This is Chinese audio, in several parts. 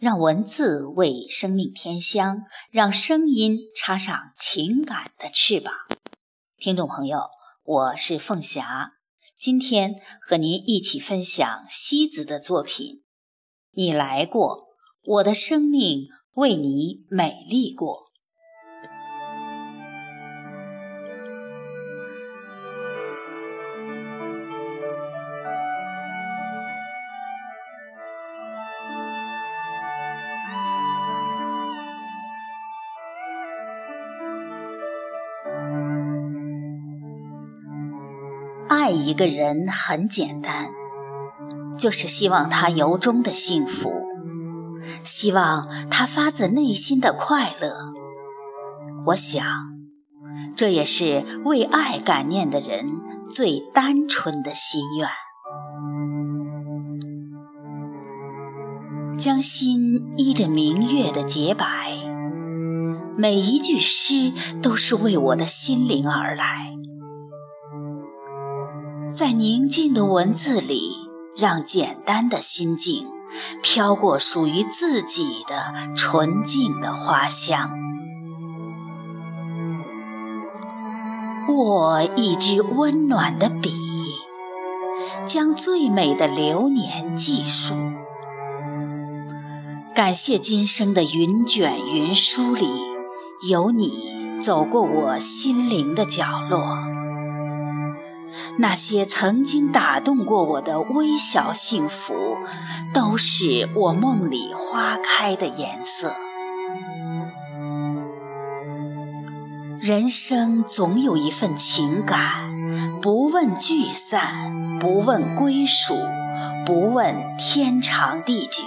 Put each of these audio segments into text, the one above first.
让文字为生命添香，让声音插上情感的翅膀。听众朋友，我是凤霞，今天和您一起分享西子的作品。你来过，我的生命为你美丽过。爱一个人很简单，就是希望他由衷的幸福，希望他发自内心的快乐。我想，这也是为爱感念的人最单纯的心愿。将心依着明月的洁白，每一句诗都是为我的心灵而来。在宁静的文字里，让简单的心境飘过属于自己的纯净的花香。握一支温暖的笔，将最美的流年记述。感谢今生的云卷云舒里，有你走过我心灵的角落。那些曾经打动过我的微小幸福，都是我梦里花开的颜色。人生总有一份情感，不问聚散，不问归属，不问天长地久，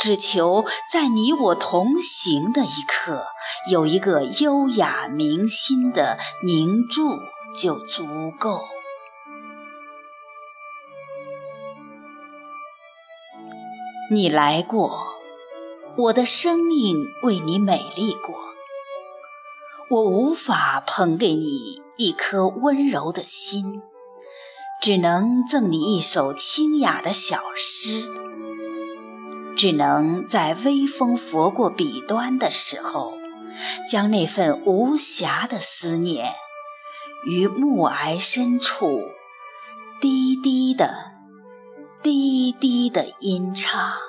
只求在你我同行的一刻，有一个优雅铭心的凝注就足够。你来过，我的生命为你美丽过。我无法捧给你一颗温柔的心，只能赠你一首清雅的小诗，只能在微风拂过笔端的时候，将那份无暇的思念，于暮霭深处低低的。低低的音唱。